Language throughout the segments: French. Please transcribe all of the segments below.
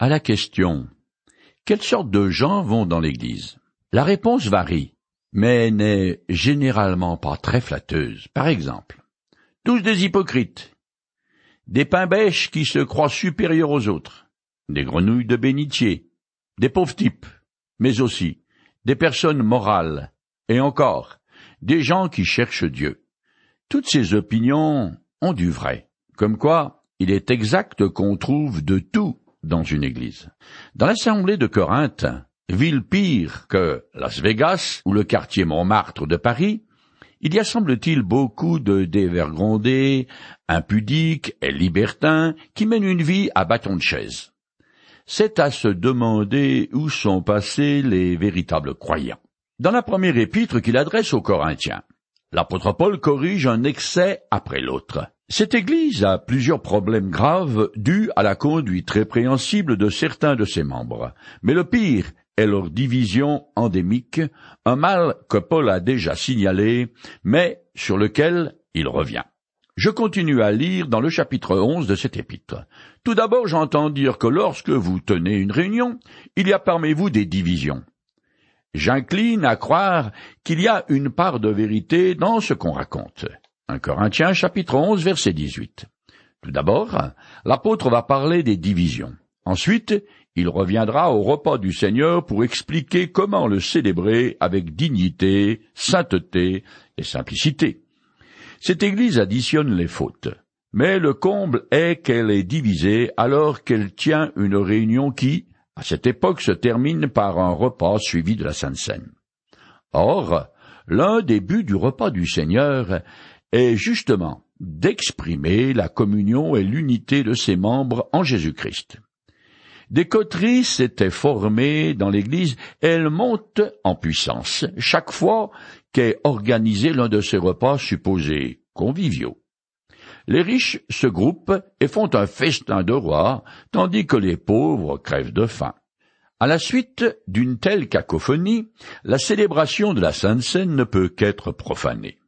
À la question Quelle sorte de gens vont dans l'Église? La réponse varie, mais n'est généralement pas très flatteuse. Par exemple, tous des hypocrites, des pains bêches qui se croient supérieurs aux autres, des grenouilles de bénitier, des pauvres types, mais aussi des personnes morales, et encore des gens qui cherchent Dieu. Toutes ces opinions ont du vrai, comme quoi il est exact qu'on trouve de tout dans une église. Dans l'assemblée de Corinthe, ville pire que Las Vegas ou le quartier Montmartre de Paris, il y a semble-t-il beaucoup de dévergondés, impudiques et libertins qui mènent une vie à bâton de chaise. C'est à se demander où sont passés les véritables croyants. Dans la première épître qu'il adresse aux Corinthiens, l'apôtre Paul corrige un excès après l'autre. Cette Église a plusieurs problèmes graves dus à la conduite répréhensible de certains de ses membres. Mais le pire est leur division endémique, un mal que Paul a déjà signalé, mais sur lequel il revient. Je continue à lire dans le chapitre onze de cet épître. Tout d'abord j'entends dire que lorsque vous tenez une réunion, il y a parmi vous des divisions. J'incline à croire qu'il y a une part de vérité dans ce qu'on raconte. 1 Corinthiens chapitre 11 verset 18. Tout d'abord, l'apôtre va parler des divisions. Ensuite, il reviendra au repas du Seigneur pour expliquer comment le célébrer avec dignité, sainteté et simplicité. Cette Église additionne les fautes, mais le comble est qu'elle est divisée alors qu'elle tient une réunion qui, à cette époque se termine par un repas suivi de la Sainte Seine. Or, l'un des buts du repas du Seigneur est justement d'exprimer la communion et l'unité de ses membres en Jésus-Christ. Des coteries s'étaient formées dans l'Église elles montent en puissance chaque fois qu'est organisé l'un de ces repas supposés conviviaux. Les riches se groupent et font un festin de roi, tandis que les pauvres crèvent de faim. À la suite d'une telle cacophonie, la célébration de la Sainte Seine ne peut qu'être profanée.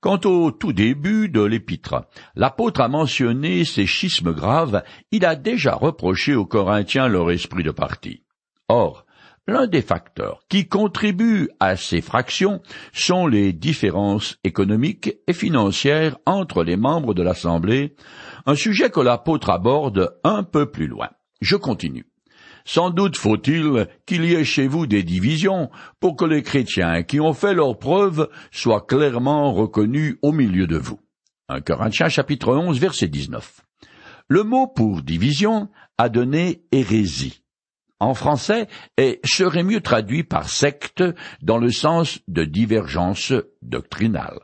Quant au tout début de l'épître, l'apôtre a mentionné ces schismes graves, il a déjà reproché aux Corinthiens leur esprit de parti. Or, L'un des facteurs qui contribuent à ces fractions sont les différences économiques et financières entre les membres de l'Assemblée, un sujet que l'apôtre aborde un peu plus loin. Je continue. Sans doute faut-il qu'il y ait chez vous des divisions pour que les chrétiens qui ont fait leurs preuves soient clairement reconnus au milieu de vous. 1 Corinthiens chapitre 11 verset 19. Le mot pour division a donné hérésie en français et serait mieux traduit par secte dans le sens de divergence doctrinale.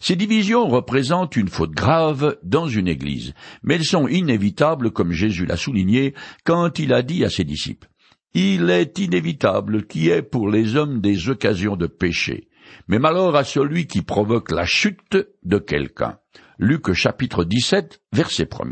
Ces divisions représentent une faute grave dans une Église, mais elles sont inévitables comme Jésus l'a souligné quand il a dit à ses disciples. Il est inévitable qu'il y ait pour les hommes des occasions de péché, mais malheur à celui qui provoque la chute de quelqu'un. Luc chapitre 17, verset 1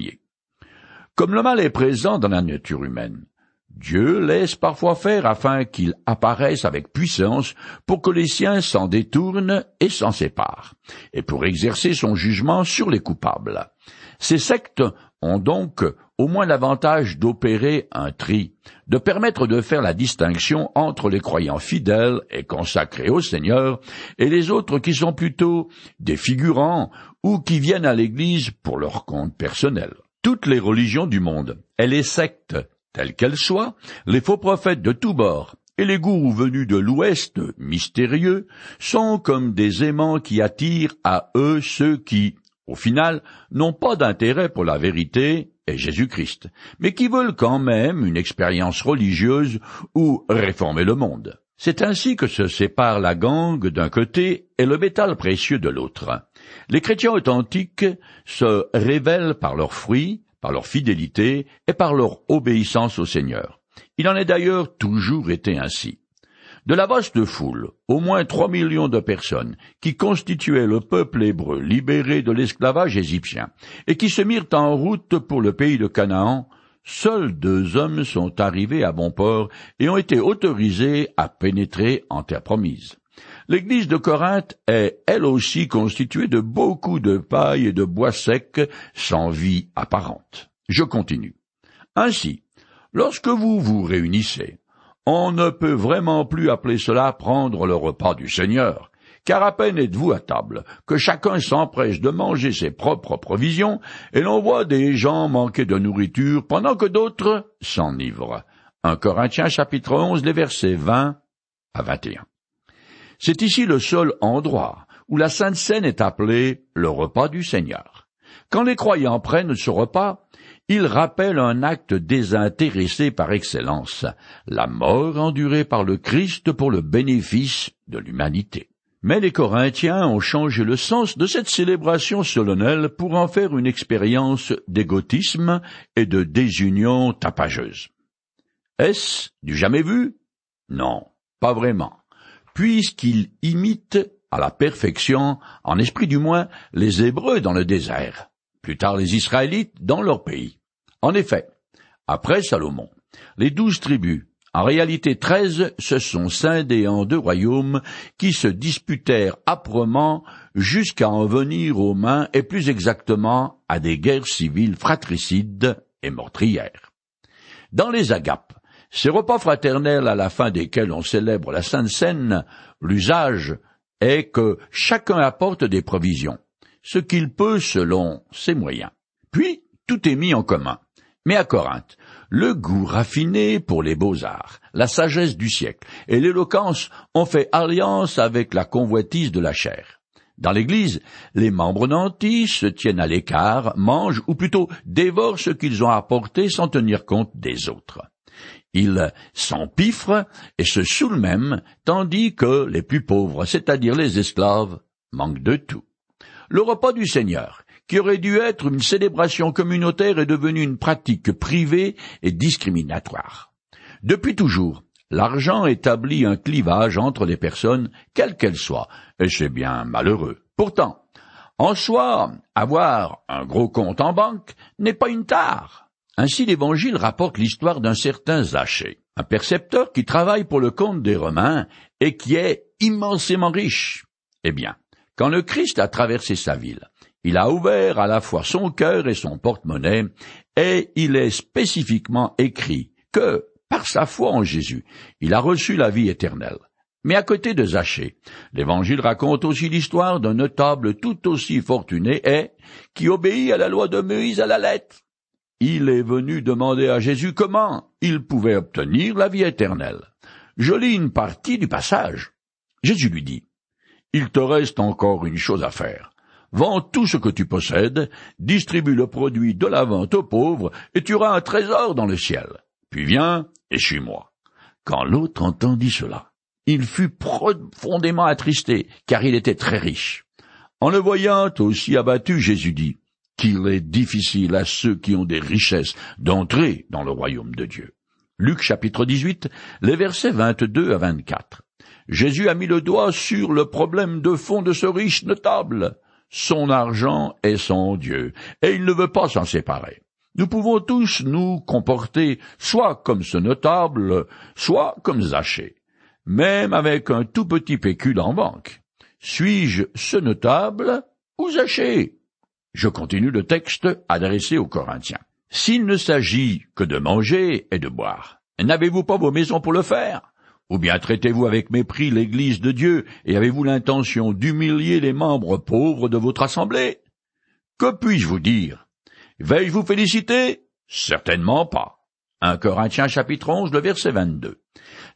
Comme le mal est présent dans la nature humaine, Dieu laisse parfois faire afin qu'il apparaisse avec puissance pour que les siens s'en détournent et s'en séparent, et pour exercer son jugement sur les coupables. Ces sectes ont donc au moins l'avantage d'opérer un tri, de permettre de faire la distinction entre les croyants fidèles et consacrés au Seigneur et les autres qui sont plutôt des figurants ou qui viennent à l'Église pour leur compte personnel. Toutes les religions du monde et les sectes telles qu'elles soient, les faux prophètes de tous bords et les gourous venus de l'Ouest, mystérieux, sont comme des aimants qui attirent à eux ceux qui, au final, n'ont pas d'intérêt pour la vérité et Jésus-Christ, mais qui veulent quand même une expérience religieuse ou réformer le monde. C'est ainsi que se sépare la gangue d'un côté et le métal précieux de l'autre. Les chrétiens authentiques se révèlent par leurs fruits, par leur fidélité et par leur obéissance au Seigneur. Il en est d'ailleurs toujours été ainsi. De la vaste foule, au moins trois millions de personnes, qui constituaient le peuple hébreu libéré de l'esclavage égyptien, et qui se mirent en route pour le pays de Canaan, seuls deux hommes sont arrivés à bon port et ont été autorisés à pénétrer en terre promise. L'église de Corinthe est elle aussi constituée de beaucoup de paille et de bois secs sans vie apparente. Je continue. Ainsi, Lorsque vous vous réunissez, on ne peut vraiment plus appeler cela prendre le repas du Seigneur, car à peine êtes-vous à table, que chacun s'empresse de manger ses propres provisions, et l'on voit des gens manquer de nourriture pendant que d'autres s'enivrent. 1 Corinthiens chapitre 11, les versets 20 à 21. C'est ici le seul endroit où la Sainte Seine est appelée le repas du Seigneur. Quand les croyants prennent ce repas, ils rappellent un acte désintéressé par excellence, la mort endurée par le Christ pour le bénéfice de l'humanité. Mais les Corinthiens ont changé le sens de cette célébration solennelle pour en faire une expérience d'égotisme et de désunion tapageuse. Est-ce du jamais vu? Non, pas vraiment, puisqu'ils imitent à la perfection, en esprit du moins, les Hébreux dans le désert, plus tard les Israélites dans leur pays. En effet, après Salomon, les douze tribus, en réalité treize, se sont scindées en deux royaumes qui se disputèrent âprement jusqu'à en venir aux mains et plus exactement à des guerres civiles fratricides et meurtrières. Dans les agapes, ces repas fraternels à la fin desquels on célèbre la Sainte Seine, l'usage est que chacun apporte des provisions, ce qu'il peut selon ses moyens. Puis, tout est mis en commun. Mais à Corinthe, le goût raffiné pour les beaux-arts, la sagesse du siècle et l'éloquence ont fait alliance avec la convoitise de la chair. Dans l'Église, les membres nantis se tiennent à l'écart, mangent ou plutôt dévorent ce qu'ils ont apporté sans tenir compte des autres. Ils s'empiffrent et se saoulent même, tandis que les plus pauvres, c'est-à-dire les esclaves, manquent de tout. Le repas du Seigneur, qui aurait dû être une célébration communautaire, est devenu une pratique privée et discriminatoire. Depuis toujours, l'argent établit un clivage entre les personnes, quelles qu'elles soient, et c'est bien malheureux. Pourtant, en soi, avoir un gros compte en banque n'est pas une tare. Ainsi l'Évangile rapporte l'histoire d'un certain Zachée, un percepteur qui travaille pour le compte des Romains et qui est immensément riche. Eh bien, quand le Christ a traversé sa ville, il a ouvert à la fois son cœur et son porte-monnaie, et il est spécifiquement écrit que, par sa foi en Jésus, il a reçu la vie éternelle. Mais à côté de Zachée, l'Évangile raconte aussi l'histoire d'un notable tout aussi fortuné et qui obéit à la loi de Moïse à la lettre il est venu demander à Jésus comment il pouvait obtenir la vie éternelle. Je lis une partie du passage. Jésus lui dit, Il te reste encore une chose à faire. Vends tout ce que tu possèdes, distribue le produit de la vente aux pauvres, et tu auras un trésor dans le ciel. Puis viens et suis-moi. Quand l'autre entendit cela, il fut profondément attristé, car il était très riche. En le voyant aussi abattu, Jésus dit, qu'il est difficile à ceux qui ont des richesses d'entrer dans le royaume de Dieu. Luc chapitre 18, les versets 22 à 24. Jésus a mis le doigt sur le problème de fond de ce riche notable. Son argent est son Dieu, et il ne veut pas s'en séparer. Nous pouvons tous nous comporter soit comme ce notable, soit comme Zachée, même avec un tout petit pécule en banque. Suis-je ce notable ou Zachée? Je continue le texte adressé aux Corinthiens. S'il ne s'agit que de manger et de boire, n'avez-vous pas vos maisons pour le faire? Ou bien traitez-vous avec mépris l'Église de Dieu et avez-vous l'intention d'humilier les membres pauvres de votre assemblée? Que puis-je vous dire? Vais-je vous féliciter? Certainement pas. 1 Corinthiens chapitre 11, le verset 22.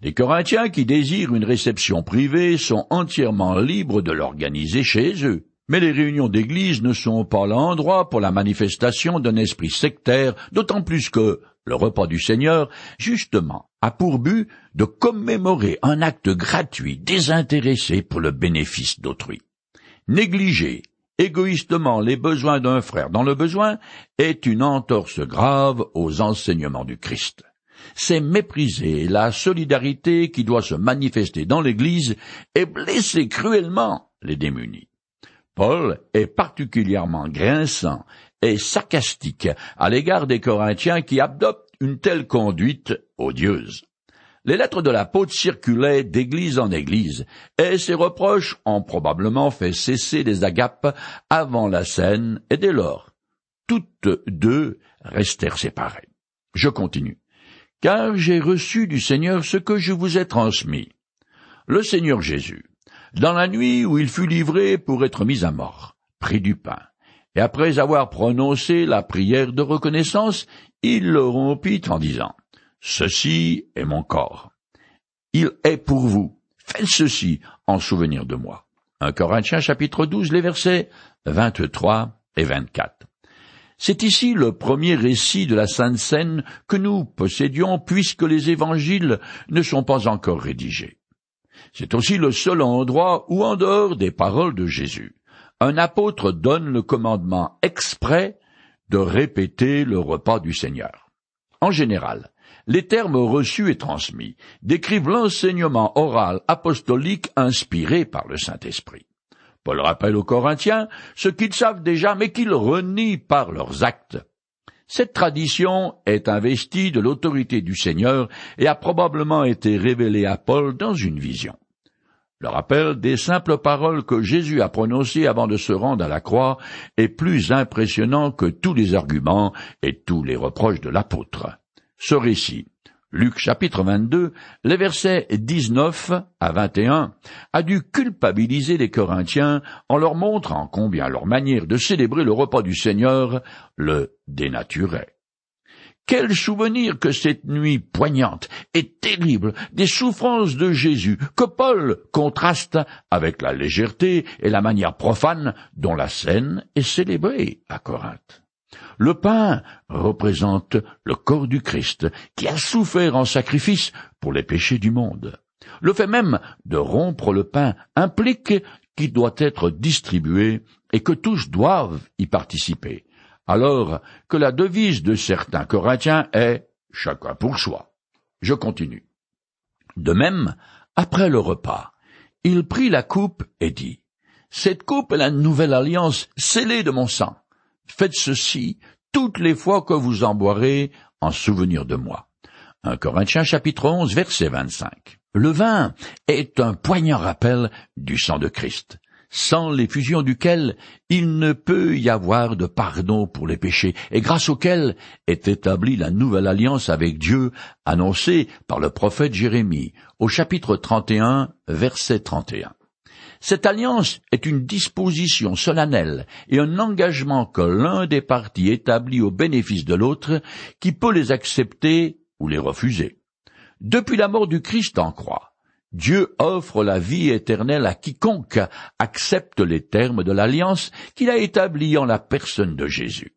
Les Corinthiens qui désirent une réception privée sont entièrement libres de l'organiser chez eux. Mais les réunions d'église ne sont pas l'endroit pour la manifestation d'un esprit sectaire, d'autant plus que le repas du Seigneur, justement, a pour but de commémorer un acte gratuit, désintéressé pour le bénéfice d'autrui. Négliger égoïstement les besoins d'un frère dans le besoin est une entorse grave aux enseignements du Christ. C'est mépriser la solidarité qui doit se manifester dans l'Église et blesser cruellement les démunis. Paul est particulièrement grinçant et sarcastique à l'égard des Corinthiens qui adoptent une telle conduite odieuse. Les lettres de l'apôtre circulaient d'église en église, et ces reproches ont probablement fait cesser les agapes avant la scène, et dès lors, toutes deux restèrent séparées. Je continue. car j'ai reçu du Seigneur ce que je vous ai transmis. Le Seigneur Jésus, dans la nuit où il fut livré pour être mis à mort, prit du pain, et après avoir prononcé la prière de reconnaissance, il le rompit en disant, Ceci est mon corps. Il est pour vous. Faites ceci en souvenir de moi. 1 Corinthiens chapitre 12, les versets 23 et 24. C'est ici le premier récit de la Sainte Seine que nous possédions puisque les évangiles ne sont pas encore rédigés. C'est aussi le seul endroit où, en dehors des paroles de Jésus, un apôtre donne le commandement exprès de répéter le repas du Seigneur. En général, les termes reçus et transmis décrivent l'enseignement oral apostolique inspiré par le Saint-Esprit. Paul rappelle aux Corinthiens ce qu'ils savent déjà mais qu'ils renient par leurs actes. Cette tradition est investie de l'autorité du Seigneur et a probablement été révélée à Paul dans une vision. Le rappel des simples paroles que Jésus a prononcées avant de se rendre à la croix est plus impressionnant que tous les arguments et tous les reproches de l'apôtre. Ce récit Luc chapitre 22, les versets 19 à 21, a dû culpabiliser les Corinthiens en leur montrant combien leur manière de célébrer le repas du Seigneur le dénaturait. Quel souvenir que cette nuit poignante et terrible des souffrances de Jésus que Paul contraste avec la légèreté et la manière profane dont la scène est célébrée à Corinthe. Le pain représente le corps du Christ qui a souffert en sacrifice pour les péchés du monde. Le fait même de rompre le pain implique qu'il doit être distribué et que tous doivent y participer, alors que la devise de certains Corinthiens est chacun pour soi. Je continue. De même, après le repas, il prit la coupe et dit, Cette coupe est la nouvelle alliance scellée de mon sang. Faites ceci toutes les fois que vous en boirez en souvenir de moi. 1 Corinthiens chapitre 11 verset 25. Le vin est un poignant rappel du sang de Christ, sans l'effusion duquel il ne peut y avoir de pardon pour les péchés, et grâce auquel est établie la nouvelle alliance avec Dieu annoncée par le prophète Jérémie au chapitre 31 verset 31. Cette alliance est une disposition solennelle et un engagement que l'un des partis établit au bénéfice de l'autre, qui peut les accepter ou les refuser. Depuis la mort du Christ en croix, Dieu offre la vie éternelle à quiconque accepte les termes de l'alliance qu'il a établie en la personne de Jésus.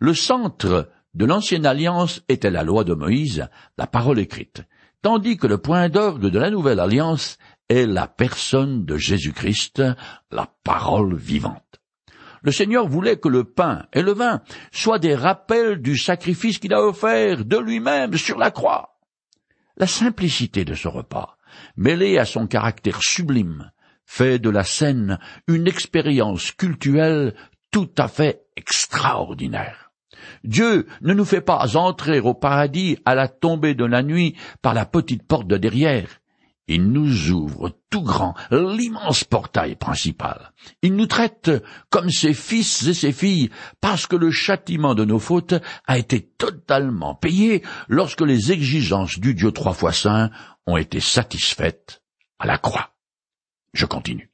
Le centre de l'ancienne alliance était la loi de Moïse, la parole écrite, tandis que le point d'orgue de la nouvelle alliance est la personne de Jésus-Christ, la parole vivante. Le Seigneur voulait que le pain et le vin soient des rappels du sacrifice qu'il a offert de lui-même sur la croix. La simplicité de ce repas, mêlée à son caractère sublime, fait de la scène une expérience cultuelle tout à fait extraordinaire. Dieu ne nous fait pas entrer au paradis à la tombée de la nuit par la petite porte de derrière. Il nous ouvre tout grand l'immense portail principal. Il nous traite comme ses fils et ses filles parce que le châtiment de nos fautes a été totalement payé lorsque les exigences du Dieu trois fois saint ont été satisfaites à la croix. Je continue.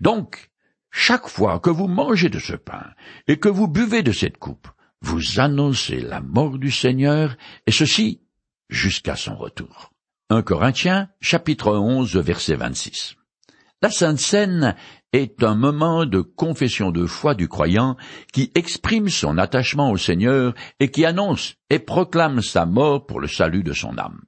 Donc, chaque fois que vous mangez de ce pain et que vous buvez de cette coupe, vous annoncez la mort du Seigneur, et ceci jusqu'à son retour. 1 Corinthiens, chapitre 11, verset 26. La Sainte Seine est un moment de confession de foi du croyant qui exprime son attachement au Seigneur et qui annonce et proclame sa mort pour le salut de son âme.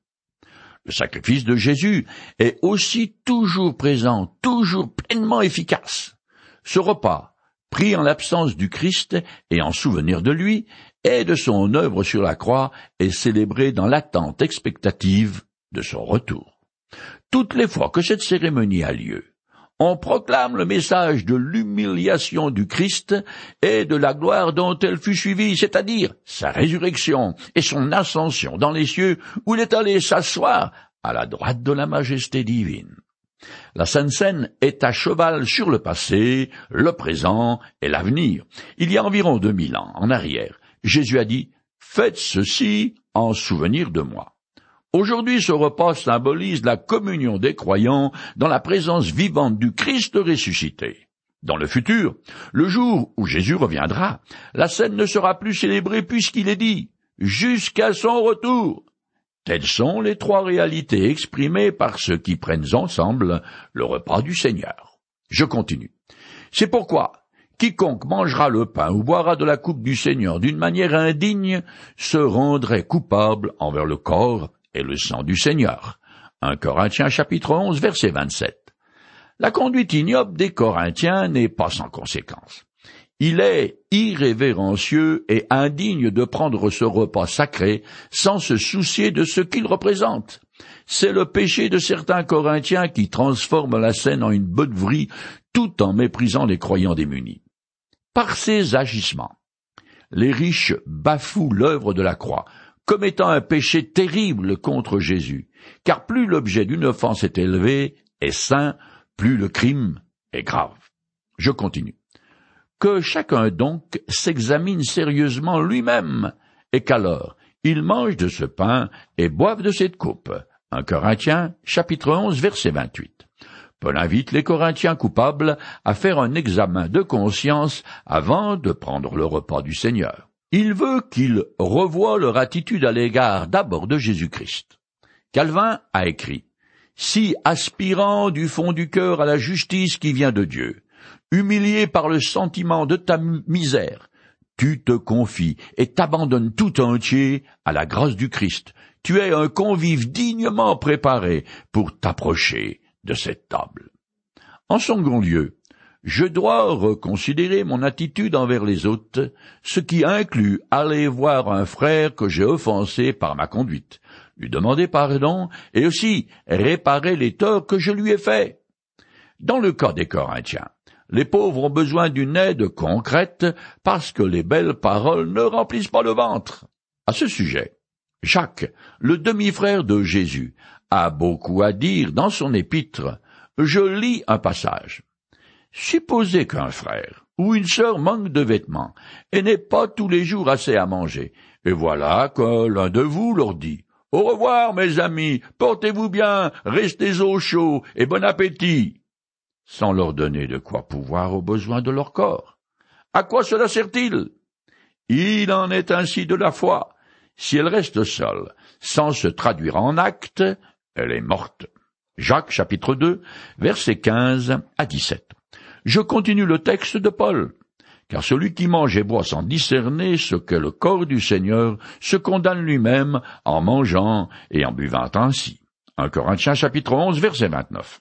Le sacrifice de Jésus est aussi toujours présent, toujours pleinement efficace. Ce repas, pris en l'absence du Christ et en souvenir de lui, et de son œuvre sur la croix, est célébré dans l'attente expectative de son retour. Toutes les fois que cette cérémonie a lieu, on proclame le message de l'humiliation du Christ et de la gloire dont elle fut suivie, c'est-à-dire sa résurrection et son ascension dans les cieux où il est allé s'asseoir à la droite de la majesté divine. La Sainte Seine est à cheval sur le passé, le présent et l'avenir. Il y a environ deux mille ans en arrière, Jésus a dit Faites ceci en souvenir de moi. Aujourd'hui, ce repas symbolise la communion des croyants dans la présence vivante du Christ ressuscité. Dans le futur, le jour où Jésus reviendra, la scène ne sera plus célébrée puisqu'il est dit jusqu'à son retour. Telles sont les trois réalités exprimées par ceux qui prennent ensemble le repas du Seigneur. Je continue. C'est pourquoi quiconque mangera le pain ou boira de la coupe du Seigneur d'une manière indigne se rendrait coupable envers le corps et le sang du Seigneur. 1 Corinthiens chapitre 11 verset 27. La conduite ignoble des Corinthiens n'est pas sans conséquence. Il est irrévérencieux et indigne de prendre ce repas sacré sans se soucier de ce qu'il représente. C'est le péché de certains Corinthiens qui transforment la scène en une beuverie tout en méprisant les croyants démunis. Par ces agissements, les riches bafouent l'œuvre de la croix, commettant un péché terrible contre Jésus, car plus l'objet d'une offense est élevé et saint, plus le crime est grave. Je continue. Que chacun donc s'examine sérieusement lui-même, et qu'alors il mange de ce pain et boive de cette coupe. 1 Corinthiens, chapitre 11, verset 28. Paul invite les Corinthiens coupables à faire un examen de conscience avant de prendre le repas du Seigneur. Il veut qu'ils revoient leur attitude à l'égard d'abord de Jésus-Christ. Calvin a écrit si aspirant du fond du cœur à la justice qui vient de Dieu, humilié par le sentiment de ta misère, tu te confies et t'abandonnes tout entier à la grâce du Christ. Tu es un convive dignement préparé pour t'approcher de cette table. En second lieu, je dois reconsidérer mon attitude envers les autres, ce qui inclut aller voir un frère que j'ai offensé par ma conduite, lui demander pardon et aussi réparer les torts que je lui ai faits. Dans le cas des Corinthiens, les pauvres ont besoin d'une aide concrète parce que les belles paroles ne remplissent pas le ventre. À ce sujet, Jacques, le demi-frère de Jésus, a beaucoup à dire dans son épître. Je lis un passage. Supposez qu'un frère ou une sœur manque de vêtements et n'ait pas tous les jours assez à manger, et voilà que l'un de vous leur dit au revoir, mes amis, portez-vous bien, restez au chaud et bon appétit, sans leur donner de quoi pouvoir aux besoins de leur corps. À quoi cela sert-il? Il en est ainsi de la foi. Si elle reste seule, sans se traduire en actes, elle est morte. Jacques chapitre 2, versets 15 à 17. Je continue le texte de Paul car celui qui mange et boit sans discerner ce qu'est le corps du Seigneur se condamne lui-même en mangeant et en buvant ainsi. 1 Corinthiens chapitre 11 verset 29.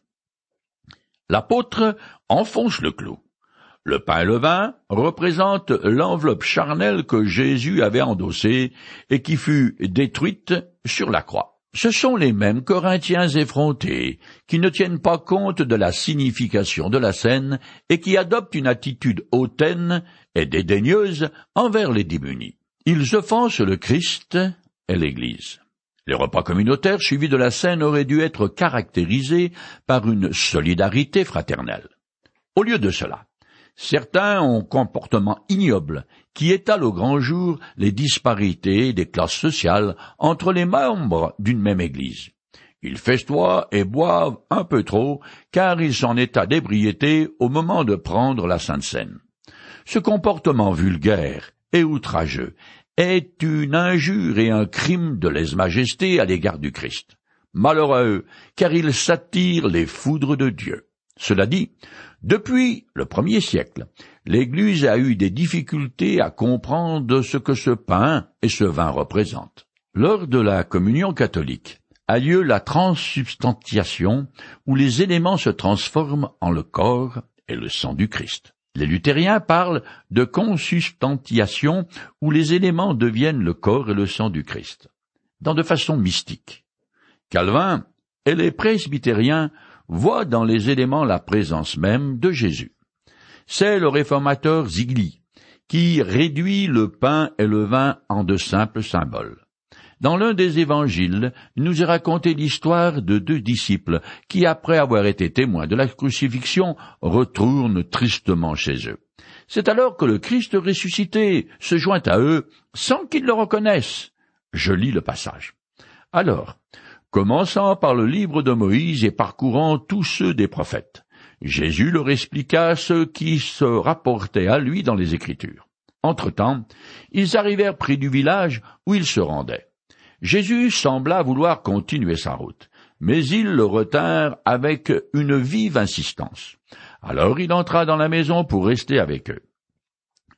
L'apôtre enfonce le clou. Le pain et le vin représentent l'enveloppe charnelle que Jésus avait endossée et qui fut détruite sur la croix. Ce sont les mêmes Corinthiens effrontés qui ne tiennent pas compte de la signification de la scène et qui adoptent une attitude hautaine et dédaigneuse envers les démunis. Ils offensent le Christ et l'Église. Les repas communautaires suivis de la scène auraient dû être caractérisés par une solidarité fraternelle. Au lieu de cela, Certains ont comportement ignoble qui étale au grand jour les disparités des classes sociales entre les membres d'une même Église. Ils festoient et boivent un peu trop, car ils sont en état d'ébriété au moment de prendre la Sainte Seine. Ce comportement vulgaire et outrageux est une injure et un crime de lèse-majesté à l'égard du Christ. Malheureux, car il s'attire les foudres de Dieu. Cela dit, depuis le premier siècle, l'Église a eu des difficultés à comprendre ce que ce pain et ce vin représentent. Lors de la communion catholique a lieu la transsubstantiation où les éléments se transforment en le corps et le sang du Christ. Les luthériens parlent de consubstantiation où les éléments deviennent le corps et le sang du Christ, dans de façon mystique. Calvin et les presbytériens voit dans les éléments la présence même de Jésus. C'est le réformateur Zigli qui réduit le pain et le vin en de simples symboles. Dans l'un des évangiles, il nous est raconté l'histoire de deux disciples qui, après avoir été témoins de la crucifixion, retournent tristement chez eux. C'est alors que le Christ ressuscité se joint à eux sans qu'ils le reconnaissent. Je lis le passage. Alors, commençant par le livre de Moïse et parcourant tous ceux des prophètes. Jésus leur expliqua ce qui se rapportait à lui dans les Écritures. Entre-temps, ils arrivèrent près du village où ils se rendaient. Jésus sembla vouloir continuer sa route, mais ils le retinrent avec une vive insistance. Alors il entra dans la maison pour rester avec eux.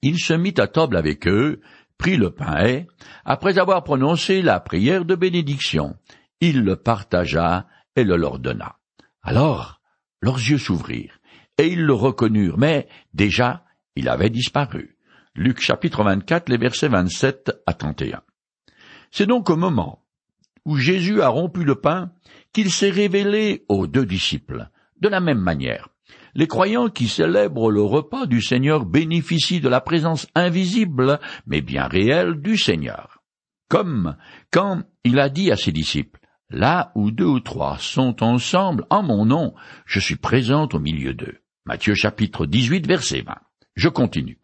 Il se mit à table avec eux, prit le pain et, après avoir prononcé la prière de bénédiction, il le partagea et le leur donna. Alors, leurs yeux s'ouvrirent, et ils le reconnurent, mais déjà il avait disparu. Luc chapitre 24, les versets 27 à 31. C'est donc au moment où Jésus a rompu le pain qu'il s'est révélé aux deux disciples. De la même manière, les croyants qui célèbrent le repas du Seigneur bénéficient de la présence invisible, mais bien réelle, du Seigneur. Comme quand il a dit à ses disciples, Là où deux ou trois sont ensemble en mon nom, je suis présente au milieu d'eux. Matthieu chapitre 18 verset 20. Je continue.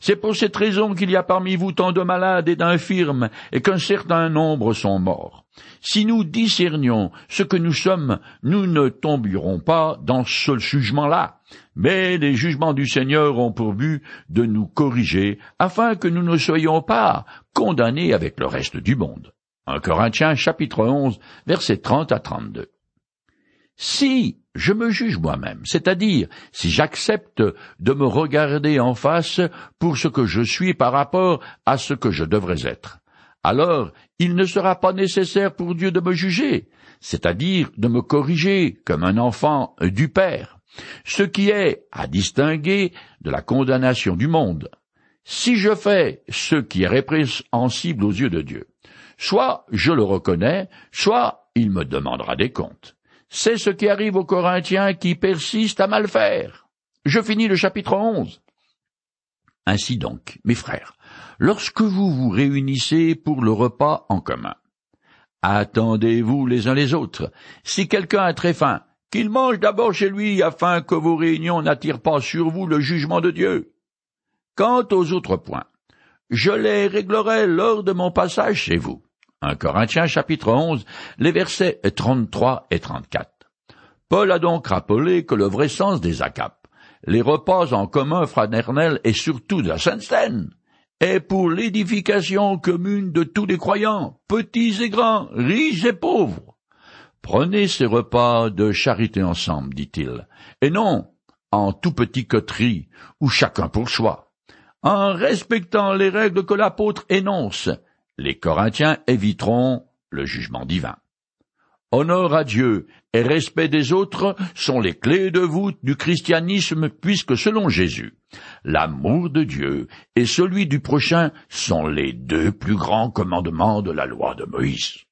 C'est pour cette raison qu'il y a parmi vous tant de malades et d'infirmes, et qu'un certain nombre sont morts. Si nous discernions ce que nous sommes, nous ne tombierons pas dans ce jugement-là. Mais les jugements du Seigneur ont pour but de nous corriger, afin que nous ne soyons pas condamnés avec le reste du monde. 1 Corinthiens chapitre 11 versets 30 à 32. Si je me juge moi-même, c'est-à-dire si j'accepte de me regarder en face pour ce que je suis par rapport à ce que je devrais être, alors il ne sera pas nécessaire pour Dieu de me juger, c'est-à-dire de me corriger comme un enfant du Père, ce qui est à distinguer de la condamnation du monde. Si je fais ce qui est répréhensible aux yeux de Dieu, soit je le reconnais, soit il me demandera des comptes. C'est ce qui arrive aux Corinthiens qui persistent à mal faire. Je finis le chapitre onze. Ainsi donc, mes frères, lorsque vous vous réunissez pour le repas en commun, attendez-vous les uns les autres. Si quelqu'un a très faim, qu'il mange d'abord chez lui afin que vos réunions n'attirent pas sur vous le jugement de Dieu. Quant aux autres points, je les réglerai lors de mon passage chez vous. 1 Corinthiens chapitre 11, les versets 33 et 34. Paul a donc rappelé que le vrai sens des acapes, les repas en commun fraternels et surtout de la Sainte Seine, est pour l'édification commune de tous les croyants, petits et grands, riches et pauvres. Prenez ces repas de charité ensemble, dit-il, et non en tout petit coterie, ou chacun pour soi. En respectant les règles que l'apôtre énonce, les Corinthiens éviteront le jugement divin. Honneur à Dieu et respect des autres sont les clés de voûte du christianisme puisque selon Jésus, l'amour de Dieu et celui du prochain sont les deux plus grands commandements de la loi de Moïse.